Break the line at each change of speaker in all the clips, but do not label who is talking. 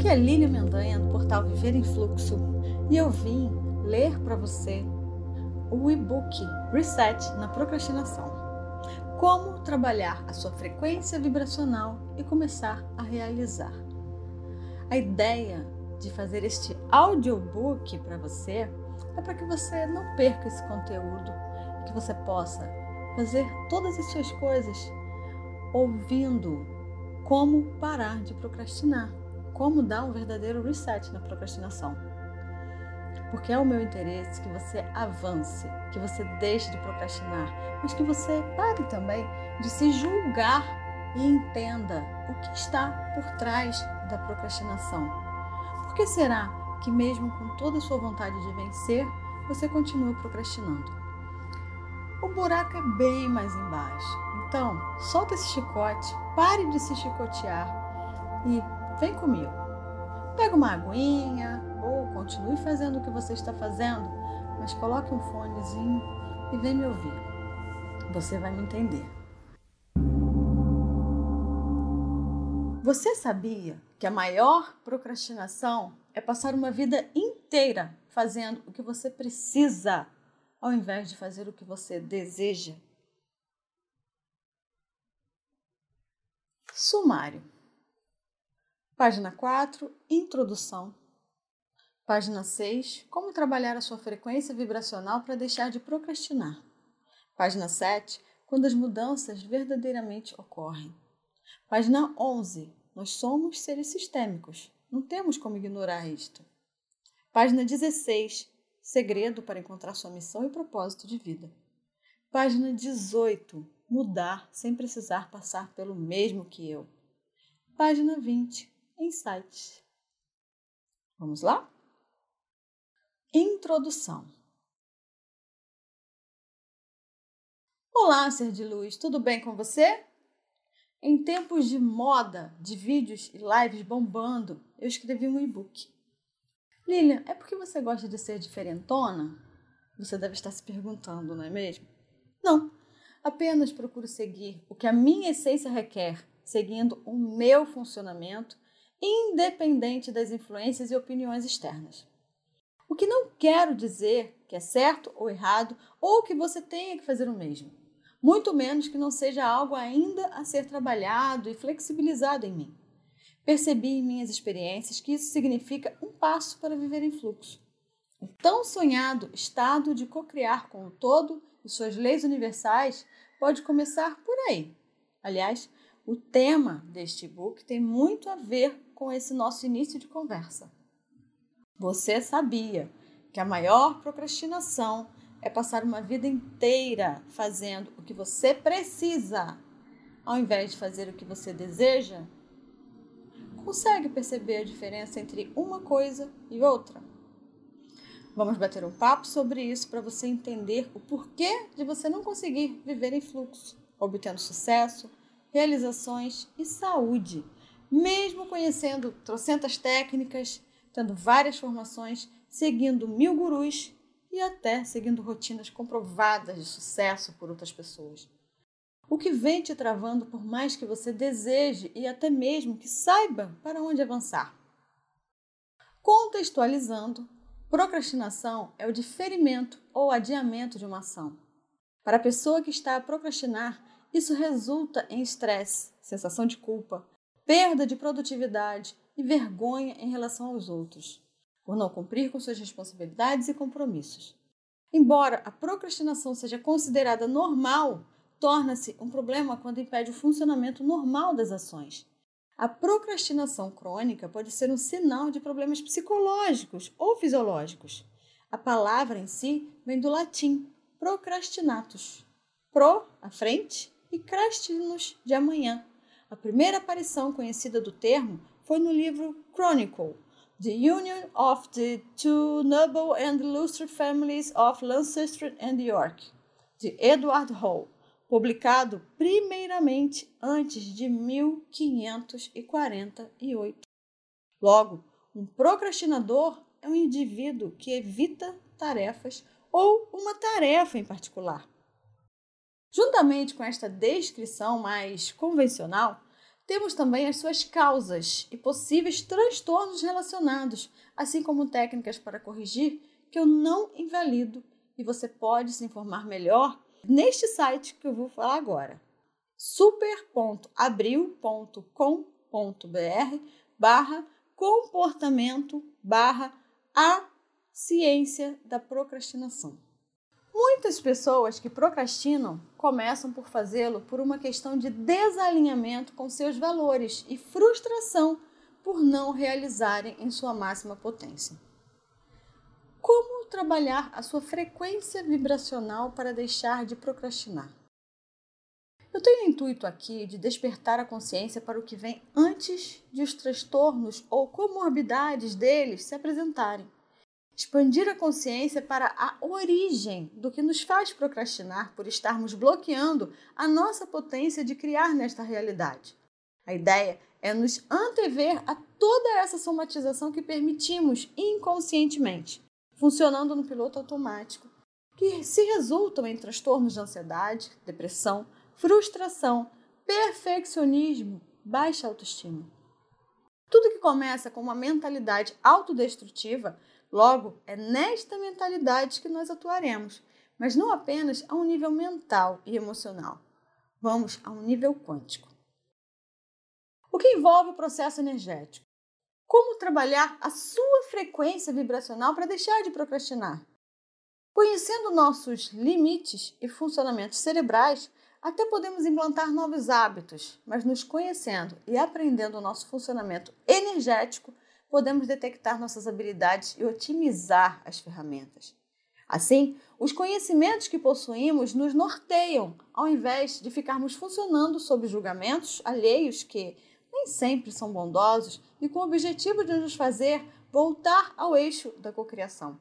Aqui é Lília Mendanha, do portal Viver em Fluxo, e eu vim ler para você o e-book Reset na Procrastinação. Como trabalhar a sua frequência vibracional e começar a realizar. A ideia de fazer este audiobook para você é para que você não perca esse conteúdo, que você possa fazer todas as suas coisas ouvindo como parar de procrastinar, como dar um verdadeiro reset na procrastinação. Porque é o meu interesse que você avance, que você deixe de procrastinar, mas que você pare também de se julgar e entenda o que está por trás da procrastinação. Por que será que, mesmo com toda a sua vontade de vencer, você continua procrastinando? O buraco é bem mais embaixo. Então, solta esse chicote, pare de se chicotear e vem comigo. Pega uma aguinha ou continue fazendo o que você está fazendo, mas coloque um fonezinho e vem me ouvir. Você vai me entender. Você sabia que a maior procrastinação é passar uma vida inteira fazendo o que você precisa, ao invés de fazer o que você deseja? Sumário. Página 4, Introdução. Página 6, Como trabalhar a sua frequência vibracional para deixar de procrastinar. Página 7, Quando as mudanças verdadeiramente ocorrem. Página 11, Nós somos seres sistêmicos. Não temos como ignorar isto. Página 16, Segredo para encontrar sua missão e propósito de vida. Página 18, Mudar sem precisar passar pelo mesmo que eu. Página 20, Insights. Vamos lá? Introdução. Olá, ser de luz, tudo bem com você? Em tempos de moda, de vídeos e lives bombando, eu escrevi um e-book. Lilian, é porque você gosta de ser diferentona? Você deve estar se perguntando, não é mesmo? Não, apenas procuro seguir o que a minha essência requer, seguindo o meu funcionamento, independente das influências e opiniões externas. O que não quero dizer que é certo ou errado ou que você tenha que fazer o mesmo muito menos que não seja algo ainda a ser trabalhado e flexibilizado em mim. Percebi em minhas experiências que isso significa um passo para viver em fluxo. O tão sonhado estado de cocriar com o todo e suas leis universais pode começar por aí. Aliás, o tema deste book tem muito a ver com esse nosso início de conversa. Você sabia que a maior procrastinação é passar uma vida inteira fazendo o que você precisa, ao invés de fazer o que você deseja? Consegue perceber a diferença entre uma coisa e outra? Vamos bater um papo sobre isso para você entender o porquê de você não conseguir viver em fluxo, obtendo sucesso, realizações e saúde, mesmo conhecendo trocentas técnicas, tendo várias formações, seguindo mil gurus e até seguindo rotinas comprovadas de sucesso por outras pessoas. O que vem te travando por mais que você deseje e até mesmo que saiba para onde avançar. Contextualizando, procrastinação é o diferimento ou adiamento de uma ação. Para a pessoa que está a procrastinar, isso resulta em estresse, sensação de culpa, perda de produtividade e vergonha em relação aos outros por não cumprir com suas responsabilidades e compromissos. Embora a procrastinação seja considerada normal, torna-se um problema quando impede o funcionamento normal das ações. A procrastinação crônica pode ser um sinal de problemas psicológicos ou fisiológicos. A palavra em si vem do latim procrastinatus, pro, à frente, e crastinus, de amanhã. A primeira aparição conhecida do termo foi no livro Chronicle, The Union of the Two Noble and Illustrious Families of Lancaster and York, de Edward Hall, publicado primeiramente antes de 1548. Logo, um procrastinador é um indivíduo que evita tarefas ou uma tarefa em particular. Juntamente com esta descrição mais convencional, Temos também as suas causas e possíveis transtornos relacionados, assim como técnicas para corrigir, que eu não invalido e você pode se informar melhor neste site que eu vou falar agora. super.abril.com.br barra comportamento barra a ciência da procrastinação. Muitas pessoas que procrastinam começam por fazê-lo por uma questão de desalinhamento com seus valores e frustração por não realizarem em sua máxima potência. Como trabalhar a sua frequência vibracional para deixar de procrastinar? Eu tenho o intuito aqui de despertar a consciência para o que vem antes de os transtornos ou comorbidades deles se apresentarem expandir a consciência para a origem do que nos faz procrastinar por estarmos bloqueando a nossa potência de criar nesta realidade. A ideia é nos antever a toda essa somatização que permitimos inconscientemente, funcionando no piloto automático, que se resultam em transtornos de ansiedade, depressão, frustração, perfeccionismo, baixa autoestima. Tudo que começa com uma mentalidade autodestrutiva Logo, é nesta mentalidade que nós atuaremos, mas não apenas a um nível mental e emocional. Vamos a um nível quântico. O que envolve o processo energético? Como trabalhar a sua frequência vibracional para deixar de procrastinar? Conhecendo nossos limites e funcionamentos cerebrais, até podemos implantar novos hábitos, mas nos conhecendo e aprendendo o nosso funcionamento energético, podemos detectar nossas habilidades e otimizar as ferramentas. Assim, os conhecimentos que possuímos nos norteiam, ao invés de ficarmos funcionando sob julgamentos alheios que nem sempre são bondosos e com o objetivo de nos fazer voltar ao eixo da cocriação.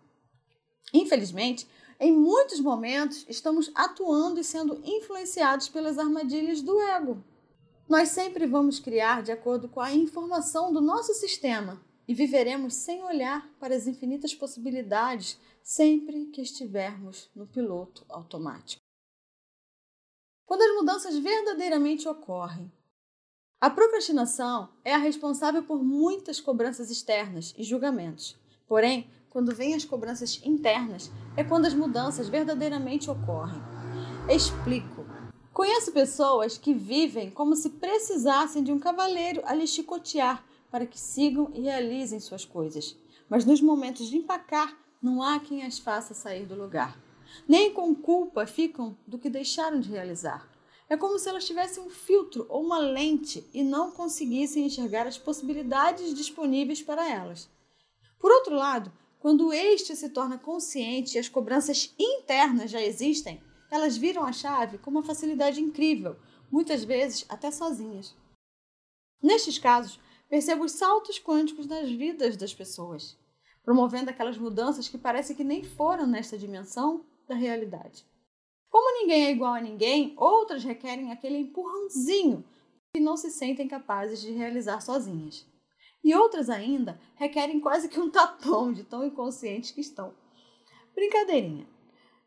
Infelizmente, em muitos momentos estamos atuando e sendo influenciados pelas armadilhas do ego. Nós sempre vamos criar de acordo com a informação do nosso sistema, e viveremos sem olhar para as infinitas possibilidades sempre que estivermos no piloto automático. Quando as mudanças verdadeiramente ocorrem, a procrastinação é a responsável por muitas cobranças externas e julgamentos. Porém, quando vêm as cobranças internas, é quando as mudanças verdadeiramente ocorrem. Explico. Conheço pessoas que vivem como se precisassem de um cavaleiro a lhes chicotear para que sigam e realizem suas coisas. Mas nos momentos de empacar, não há quem as faça sair do lugar. Nem com culpa ficam do que deixaram de realizar. É como se elas tivessem um filtro ou uma lente e não conseguissem enxergar as possibilidades disponíveis para elas. Por outro lado, quando este se torna consciente e as cobranças internas já existem, elas viram a chave com uma facilidade incrível, muitas vezes até sozinhas. Nestes casos, percebo os saltos quânticos nas vidas das pessoas, promovendo aquelas mudanças que parece que nem foram nesta dimensão da realidade. Como ninguém é igual a ninguém, outras requerem aquele empurrãozinho que não se sentem capazes de realizar sozinhas. E outras ainda requerem quase que um tapão de tão inconscientes que estão. Brincadeirinha.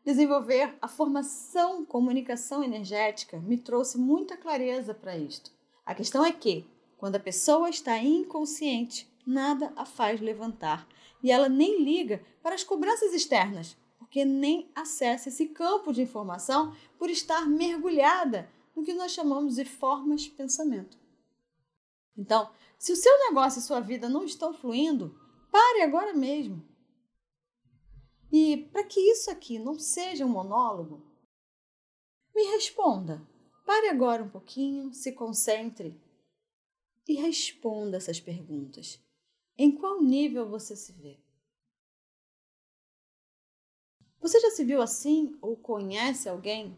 Desenvolver a formação comunicação energética me trouxe muita clareza para isto. A questão é que, quando a pessoa está inconsciente, nada a faz levantar e ela nem liga para as cobranças externas, porque nem acessa esse campo de informação por estar mergulhada no que nós chamamos de formas de pensamento. Então, se o seu negócio e sua vida não estão fluindo, pare agora mesmo. E para que isso aqui não seja um monólogo, me responda. Pare agora um pouquinho, se concentre e responda essas perguntas. Em qual nível você se vê? Você já se viu assim ou conhece alguém?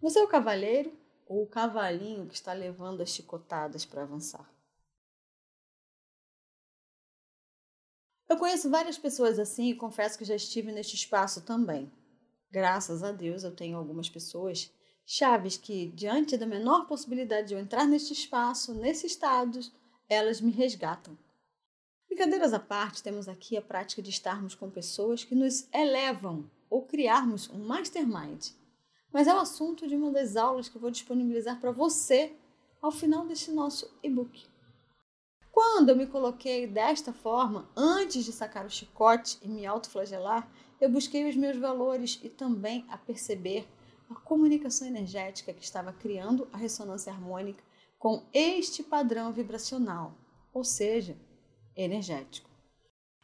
Você é o cavaleiro ou o cavalinho que está levando as chicotadas para avançar? Eu conheço várias pessoas assim e confesso que já estive neste espaço também. Graças a Deus eu tenho algumas pessoas chaves que, diante da menor possibilidade de eu entrar neste espaço, nesse estado, elas me resgatam. Brincadeiras à parte, temos aqui a prática de estarmos com pessoas que nos elevam ou criarmos um mastermind. mas é o assunto de uma das aulas que vou disponibilizar para você ao final deste nosso e-book. Quando eu me coloquei desta forma, antes de sacar o chicote e me autoflagelar, eu busquei os meus valores e também a perceber a comunicação energética que estava criando a ressonância harmônica com este padrão vibracional, ou seja, energético.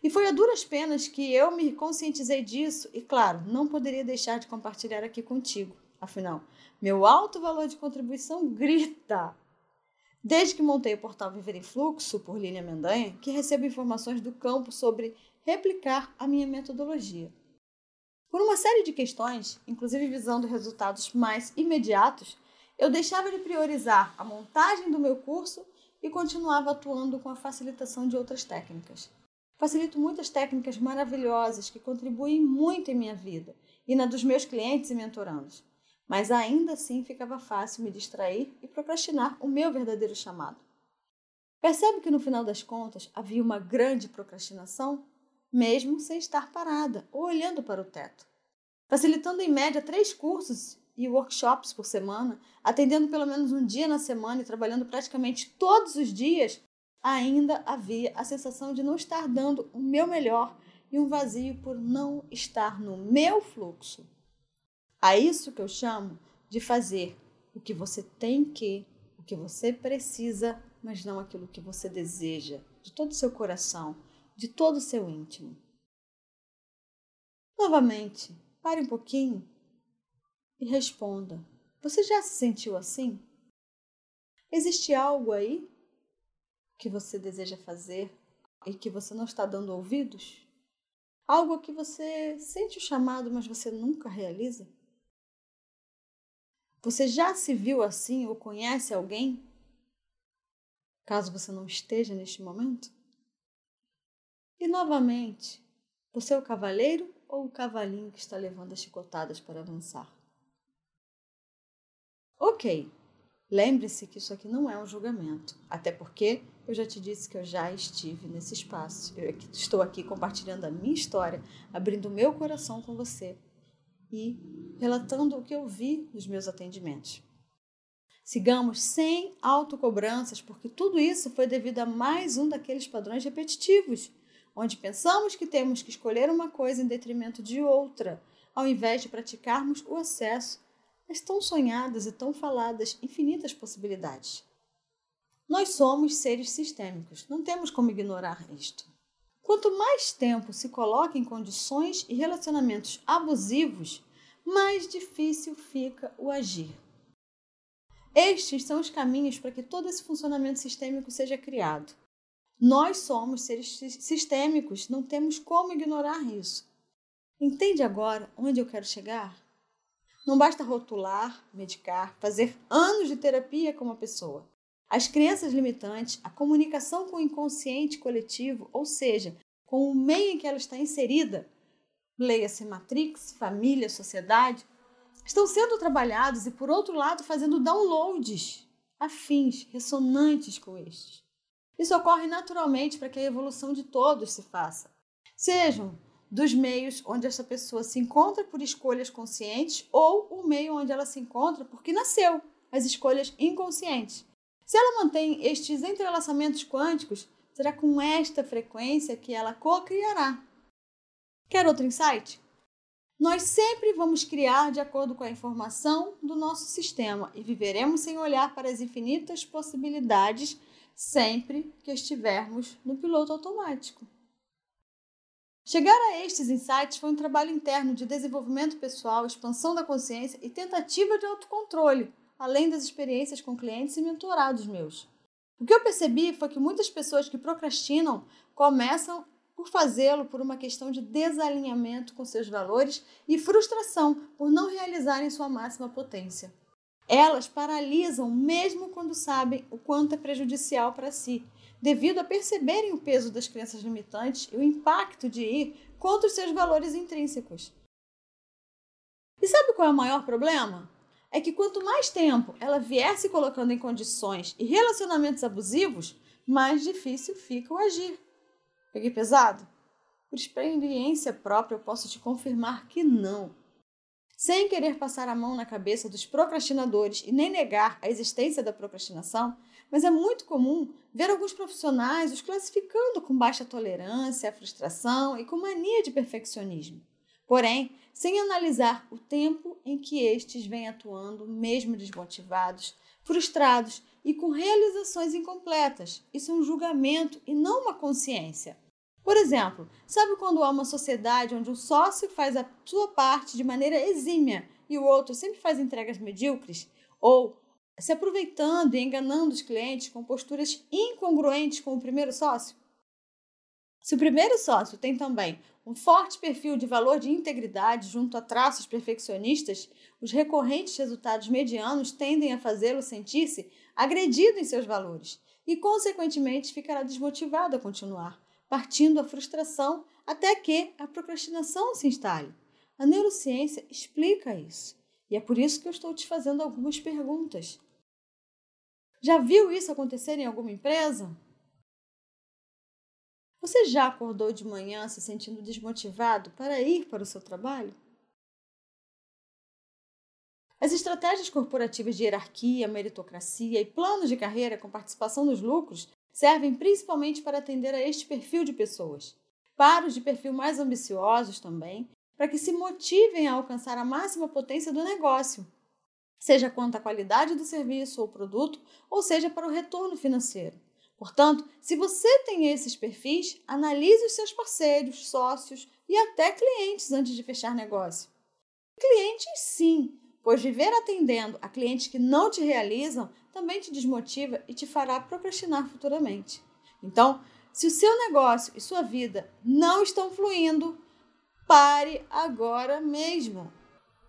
E foi a duras penas que eu me conscientizei disso e, claro, não poderia deixar de compartilhar aqui contigo. Afinal, meu alto valor de contribuição grita. Desde que montei o portal Viver em Fluxo por Lilian Mendanha, que recebo informações do campo sobre replicar a minha metodologia. Por uma série de questões, inclusive visando resultados mais imediatos, eu deixava de priorizar a montagem do meu curso e continuava atuando com a facilitação de outras técnicas. Facilito muitas técnicas maravilhosas que contribuem muito em minha vida e na dos meus clientes e mentorandos, mas ainda assim ficava fácil me distrair e procrastinar o meu verdadeiro chamado. Percebe que no final das contas havia uma grande procrastinação, mesmo sem estar parada ou olhando para o teto. Facilitando em média três cursos e workshops por semana, atendendo pelo menos um dia na semana e trabalhando praticamente todos os dias, ainda havia a sensação de não estar dando o meu melhor e um vazio por não estar no meu fluxo. A isso que eu chamo de fazer o que você tem que, o que você precisa, mas não aquilo que você deseja, de todo o seu coração, de todo o seu íntimo. Novamente, pare um pouquinho e responda: Você já se sentiu assim? Existe algo aí que você deseja fazer e que você não está dando ouvidos? Algo que você sente o chamado, mas você nunca realiza? Você já se viu assim ou conhece alguém? Caso você não esteja neste momento? E novamente, você é o cavaleiro ou o cavalinho que está levando as chicotadas para avançar? Ok, lembre-se que isso aqui não é um julgamento, até porque eu já te disse que eu já estive nesse espaço. Eu estou aqui compartilhando a minha história, abrindo o meu coração com você e relatando o que eu vi nos meus atendimentos. Sigamos sem autocobranças, porque tudo isso foi devido a mais um daqueles padrões repetitivos, onde pensamos que temos que escolher uma coisa em detrimento de outra, ao invés de praticarmos o acesso as tão sonhadas e tão faladas infinitas possibilidades. Nós somos seres sistêmicos, não temos como ignorar isto. Quanto mais tempo se coloca em condições e relacionamentos abusivos, mais difícil fica o agir. Estes são os caminhos para que todo esse funcionamento sistêmico seja criado. Nós somos seres sistêmicos, não temos como ignorar isso. Entende agora onde eu quero chegar? Não basta rotular, medicar, fazer anos de terapia com uma pessoa. As crenças limitantes, a comunicação com o inconsciente coletivo, ou seja, com o meio em que ela está inserida, leia-se matrix, família, sociedade, estão sendo trabalhados e, por outro lado, fazendo downloads afins, ressonantes com estes. Isso ocorre naturalmente para que a evolução de todos se faça. Sejam dos meios onde essa pessoa se encontra por escolhas conscientes ou o meio onde ela se encontra porque nasceu, as escolhas inconscientes. Se ela mantém estes entrelaçamentos quânticos, será com esta frequência que ela co-criará. Quer outro insight? Nós sempre vamos criar de acordo com a informação do nosso sistema e viveremos sem olhar para as infinitas possibilidades sempre que estivermos no piloto automático. Chegar a estes insights foi um trabalho interno de desenvolvimento pessoal, expansão da consciência e tentativa de autocontrole, além das experiências com clientes e mentorados meus. O que eu percebi foi que muitas pessoas que procrastinam começam por fazê-lo por uma questão de desalinhamento com seus valores e frustração por não realizarem sua máxima potência. Elas paralisam mesmo quando sabem o quanto é prejudicial para si devido a perceberem o peso das crenças limitantes e o impacto de ir contra os seus valores intrínsecos. E sabe qual é o maior problema? É que quanto mais tempo ela vier se colocando em condições e relacionamentos abusivos, mais difícil fica o agir. Peguei pesado? Por experiência própria, eu posso te confirmar que não. Sem querer passar a mão na cabeça dos procrastinadores e nem negar a existência da procrastinação, mas é muito comum ver alguns profissionais os classificando com baixa tolerância à frustração e com mania de perfeccionismo. Porém, sem analisar o tempo em que estes vêm atuando, mesmo desmotivados, frustrados e com realizações incompletas. Isso é um julgamento e não uma consciência. Por exemplo, sabe quando há uma sociedade onde um sócio faz a sua parte de maneira exímia e o outro sempre faz entregas medíocres? Ou se aproveitando e enganando os clientes com posturas incongruentes com o primeiro sócio? Se o primeiro sócio tem também um forte perfil de valor de integridade junto a traços perfeccionistas, os recorrentes resultados medianos tendem a fazê-lo sentir-se agredido em seus valores e, consequentemente, ficará desmotivado a continuar, partindo à frustração até que a procrastinação se instale. A neurociência explica isso e é por isso que eu estou te fazendo algumas perguntas. Já viu isso acontecer em alguma empresa? Você já acordou de manhã se sentindo desmotivado para ir para o seu trabalho? As estratégias corporativas de hierarquia, meritocracia e planos de carreira com participação nos lucros servem principalmente para atender a este perfil de pessoas. Para os de perfil mais ambiciosos também, para que se motivem a alcançar a máxima potência do negócio, seja quanto à qualidade do serviço ou produto, ou seja para o retorno financeiro. Portanto, se você tem esses perfis, analise os seus parceiros, sócios e até clientes antes de fechar negócio. Clientes, sim, pois viver atendendo a clientes que não te realizam também te desmotiva e te fará procrastinar futuramente. Então, se o seu negócio e sua vida não estão fluindo, pare agora mesmo.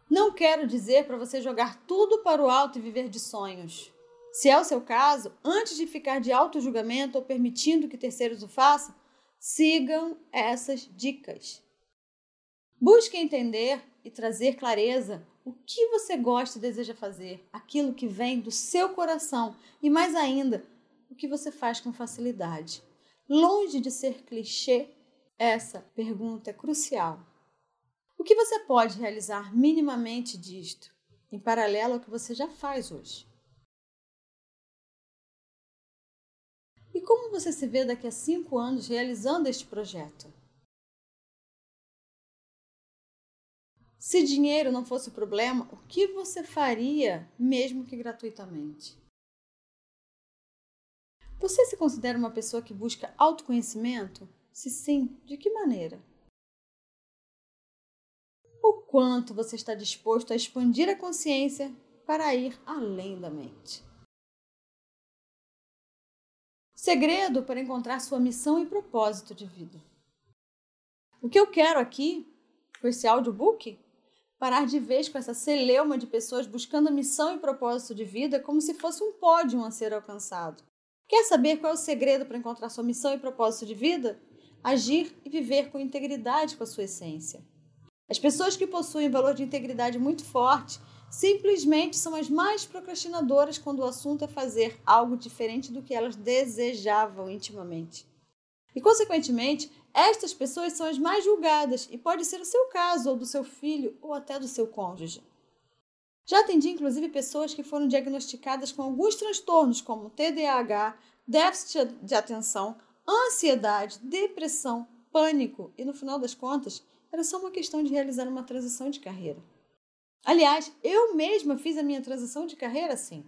Não quero dizer para você jogar tudo para o alto e viver de sonhos. Se é o seu caso, antes de ficar de auto-julgamento ou permitindo que terceiros o façam, sigam essas dicas. Busque entender e trazer clareza o que você gosta e deseja fazer, aquilo que vem do seu coração e, mais ainda, o que você faz com facilidade. Longe de ser clichê, essa pergunta é crucial. O que você pode realizar minimamente disto, em paralelo ao que você já faz hoje? E como você se vê daqui a cinco anos realizando este projeto? Se dinheiro não fosse o problema, o que você faria, mesmo que gratuitamente? Você se considera uma pessoa que busca autoconhecimento? Se sim, de que maneira? O quanto você está disposto a expandir a consciência para ir além da mente? Segredo para encontrar sua missão e propósito de vida. O que eu quero aqui, com esse audiobook, parar de vez com essa celeuma de pessoas buscando missão e propósito de vida como se fosse um pódio a ser alcançado. Quer saber qual é o segredo para encontrar sua missão e propósito de vida? Agir e viver com integridade com a sua essência. As pessoas que possuem valor de integridade muito forte simplesmente são as mais procrastinadoras quando o assunto é fazer algo diferente do que elas desejavam intimamente. E, consequentemente, estas pessoas são as mais julgadas e pode ser o seu caso, ou do seu filho, ou até do seu cônjuge. Já atendi inclusive pessoas que foram diagnosticadas com alguns transtornos como TDAH, déficit de atenção, ansiedade, depressão, pânico e no final das contas era só uma questão de realizar uma transição de carreira. Aliás, eu mesma fiz a minha transição de carreira assim.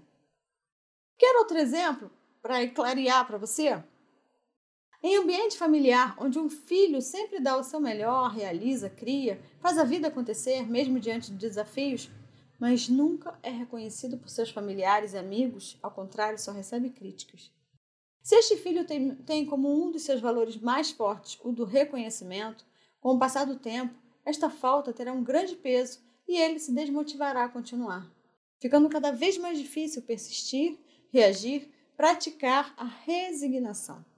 Quer outro exemplo para clarear para você? Em ambiente familiar, onde um filho sempre dá o seu melhor, realiza, cria, faz a vida acontecer, mesmo diante de desafios, mas nunca é reconhecido por seus familiares e amigos, ao contrário, só recebe críticas. Se este filho tem, tem como um dos seus valores mais fortes o do reconhecimento, com o passar do tempo, esta falta terá um grande peso e ele se desmotivará a continuar, ficando cada vez mais difícil persistir, reagir, praticar a resignação.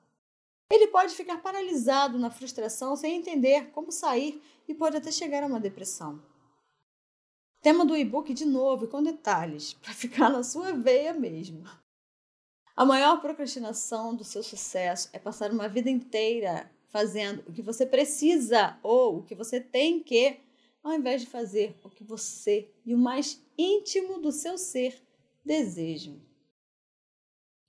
Ele pode ficar paralisado na frustração sem entender como sair e pode até chegar a uma depressão. Tema do e-book de novo e com detalhes, para ficar na sua veia mesmo. A maior procrastinação do seu sucesso é passar uma vida inteira fazendo o que você precisa ou o que você tem que, ao invés de fazer o que você e o mais íntimo do seu ser desejam.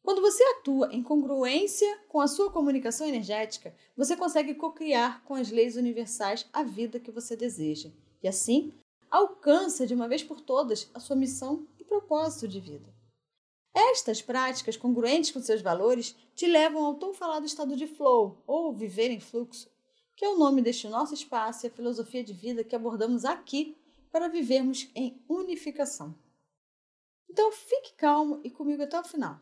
Quando você atua em congruência com a sua comunicação energética, você consegue co-criar com as leis universais a vida que você deseja. E assim, alcança de uma vez por todas a sua missão e propósito de vida. Estas práticas congruentes com seus valores te levam ao tão falado estado de flow, ou viver em fluxo, que é o nome deste nosso espaço e a filosofia de vida que abordamos aqui para vivermos em unificação. Então fique calmo e comigo até o final.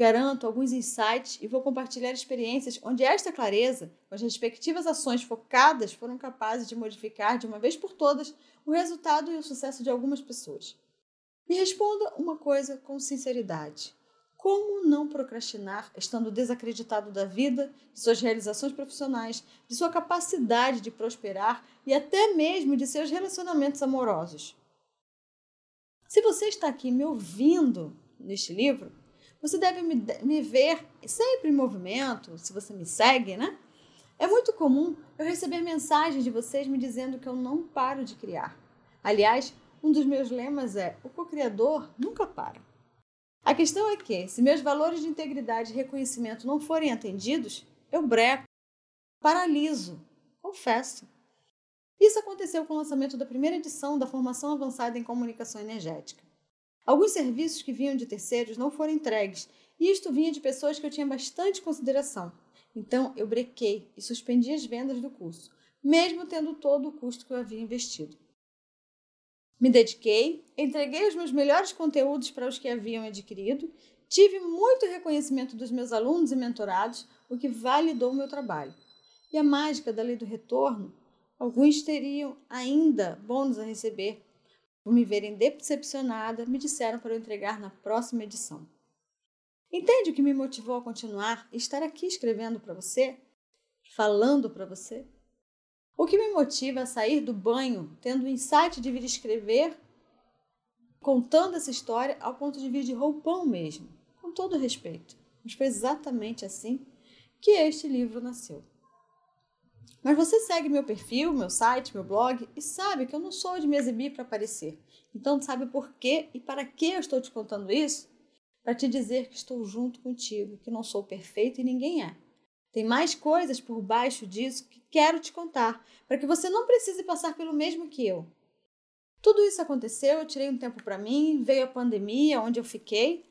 Garanto alguns insights e vou compartilhar experiências onde esta clareza, com as respectivas ações focadas, foram capazes de modificar de uma vez por todas o resultado e o sucesso de algumas pessoas. Me responda uma coisa com sinceridade. Como não procrastinar estando desacreditado da vida, de suas realizações profissionais, de sua capacidade de prosperar e até mesmo de seus relacionamentos amorosos? Se você está aqui me ouvindo neste livro, você deve me, me ver sempre em movimento, se você me segue, né? É muito comum eu receber mensagens de vocês me dizendo que eu não paro de criar. Aliás, um dos meus lemas é: o co-criador nunca para. A questão é que, se meus valores de integridade e reconhecimento não forem atendidos, eu breco, paraliso, confesso. Isso aconteceu com o lançamento da primeira edição da Formação Avançada em Comunicação Energética. Alguns serviços que vinham de terceiros não foram entregues, e isto vinha de pessoas que eu tinha bastante consideração. Então eu brequei e suspendi as vendas do curso, mesmo tendo todo o custo que eu havia investido. Me dediquei, entreguei os meus melhores conteúdos para os que haviam adquirido, tive muito reconhecimento dos meus alunos e mentorados, o que validou o meu trabalho. E a mágica da lei do retorno, alguns teriam ainda bônus a receber por me verem decepcionada, me disseram para eu entregar na próxima edição. Entende o que me motivou a continuar e estar aqui escrevendo para você? Falando para você? O que me motiva a sair do banho tendo o insight de vir escrever, contando essa história ao ponto de vir de roupão mesmo, com todo respeito. Mas foi exatamente assim que este livro nasceu. Mas você segue meu perfil, meu site, meu blog e sabe que eu não sou de me exibir para aparecer. Então sabe por quê e para que eu estou te contando isso? Para te dizer que estou junto contigo, que não sou perfeito e ninguém é. Tem mais coisas por baixo disso que quero te contar, para que você não precise passar pelo mesmo que eu. Tudo isso aconteceu, eu tirei um tempo para mim, veio a pandemia, onde eu fiquei.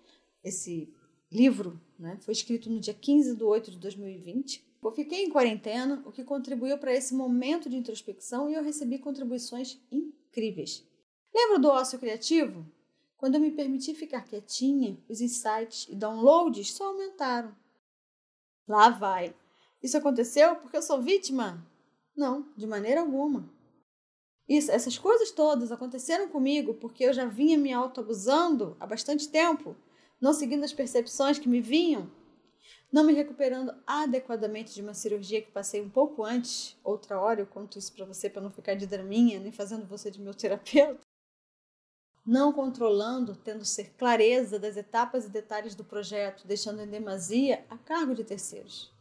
Esse livro né, foi escrito no dia 15 de 8 de 2020. Eu fiquei em quarentena, o que contribuiu para esse momento de introspecção e eu recebi contribuições incríveis. Lembra do ócio criativo? Quando eu me permiti ficar quietinha, os insights e downloads só aumentaram. Lá vai. Isso aconteceu porque eu sou vítima? Não, de maneira alguma. Isso, essas coisas todas aconteceram comigo porque eu já vinha me autoabusando há bastante tempo, não seguindo as percepções que me vinham não me recuperando adequadamente de uma cirurgia que passei um pouco antes, outra hora eu conto isso para você para não ficar de draminha, nem fazendo você de meu terapeuta. Não controlando, tendo ser clareza das etapas e detalhes do projeto, deixando em demasia a cargo de terceiros.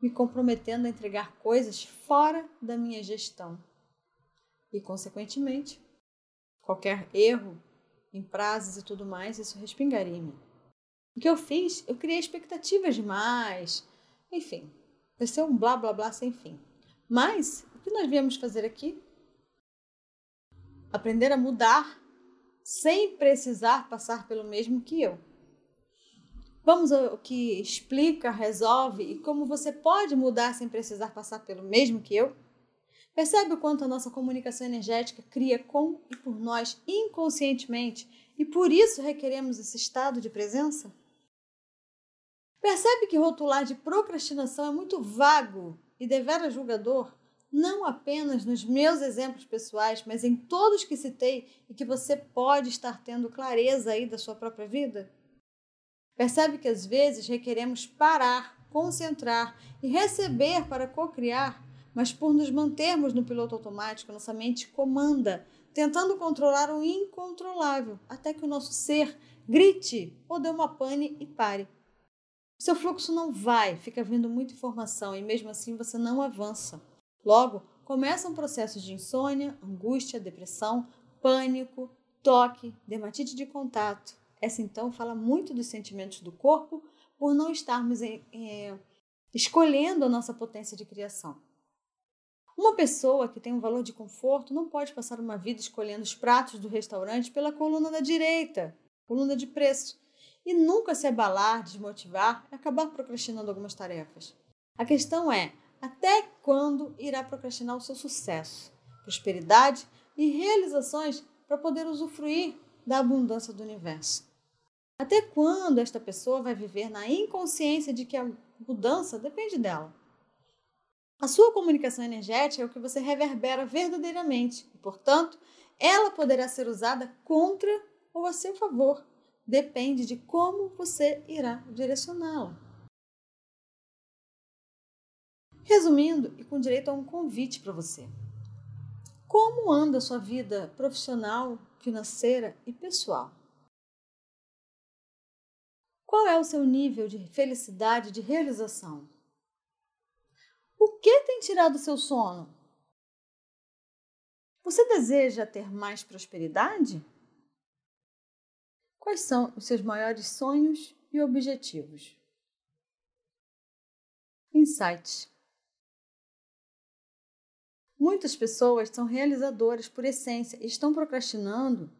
Me comprometendo a entregar coisas fora da minha gestão. E, consequentemente, qualquer erro em prazos e tudo mais, isso respingaria em mim. O que eu fiz? Eu criei expectativas demais. Enfim, vai ser um blá blá blá sem fim. Mas o que nós viemos fazer aqui? Aprender a mudar sem precisar passar pelo mesmo que eu. Vamos ao que explica, resolve e como você pode mudar sem precisar passar pelo mesmo que eu? Percebe o quanto a nossa comunicação energética cria com e por nós inconscientemente e por isso requeremos esse estado de presença? Percebe que rotular de procrastinação é muito vago e devera julgador, não apenas nos meus exemplos pessoais, mas em todos que citei e que você pode estar tendo clareza aí da sua própria vida? Percebe que às vezes requeremos parar, concentrar e receber para cocriar, mas por nos mantermos no piloto automático, nossa mente comanda, tentando controlar o incontrolável, até que o nosso ser grite ou dê uma pane e pare. Seu fluxo não vai, fica vindo muita informação e mesmo assim você não avança. Logo, começam processos de insônia, angústia, depressão, pânico, toque, dermatite de contato. Essa então fala muito dos sentimentos do corpo por não estarmos em, escolhendo a nossa potência de criação. Uma pessoa que tem um valor de conforto não pode passar uma vida escolhendo os pratos do restaurante pela coluna da direita, coluna de preço, e nunca se abalar, desmotivar e acabar procrastinando algumas tarefas. A questão é: até quando irá procrastinar o seu sucesso, prosperidade e realizações para poder usufruir da abundância do universo? Até quando esta pessoa vai viver na inconsciência de que a mudança depende dela? A sua comunicação energética é o que você reverbera verdadeiramente e, portanto, ela poderá ser usada contra ou a seu favor depende de como você irá direcioná-la. Resumindo, e com direito a um convite para você. Como anda a sua vida profissional, financeira e pessoal? Qual é o seu nível de felicidade, de realização? O que tem tirado o seu sono? Você deseja ter mais prosperidade? Quais são os seus maiores sonhos e objetivos? Insights. Muitas pessoas são realizadoras por essência e estão procrastinando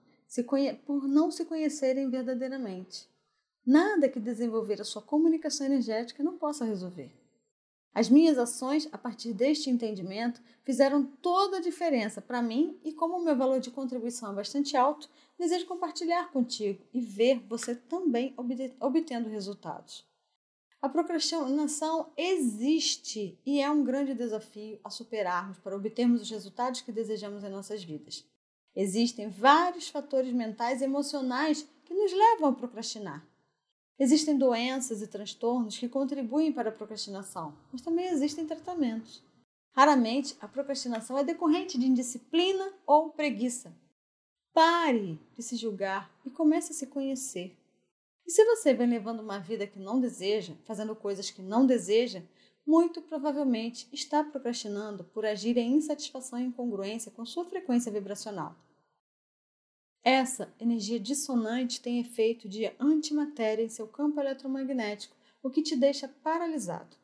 por não se conhecerem verdadeiramente. Nada que desenvolver a sua comunicação energética não possa resolver. As minhas ações, a partir deste entendimento, fizeram toda a diferença para mim e, como o meu valor de contribuição é bastante alto, desejo compartilhar contigo e ver você também obtendo resultados. A procrastinação existe e é um grande desafio a superarmos para obtermos os resultados que desejamos em nossas vidas. Existem vários fatores mentais e emocionais que nos levam a procrastinar. Existem doenças e transtornos que contribuem para a procrastinação, mas também existem tratamentos. Raramente, a procrastinação é decorrente de indisciplina ou preguiça. Pare de se julgar e comece a se conhecer. E se você vem levando uma vida que não deseja, fazendo coisas que não deseja, muito provavelmente está procrastinando por agir em insatisfação e incongruência com sua frequência vibracional. Essa energia dissonante tem efeito de antimatéria em seu campo eletromagnético, o que te deixa paralisado.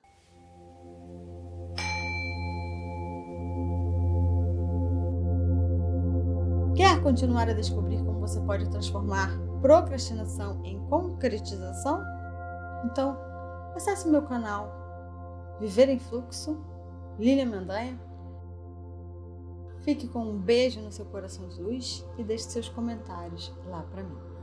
Continuar a descobrir como você pode transformar procrastinação em concretização? Então, acesse meu canal Viver em Fluxo, Lilian Mendanha Fique com um beijo no seu coração de luz e deixe seus comentários lá para mim.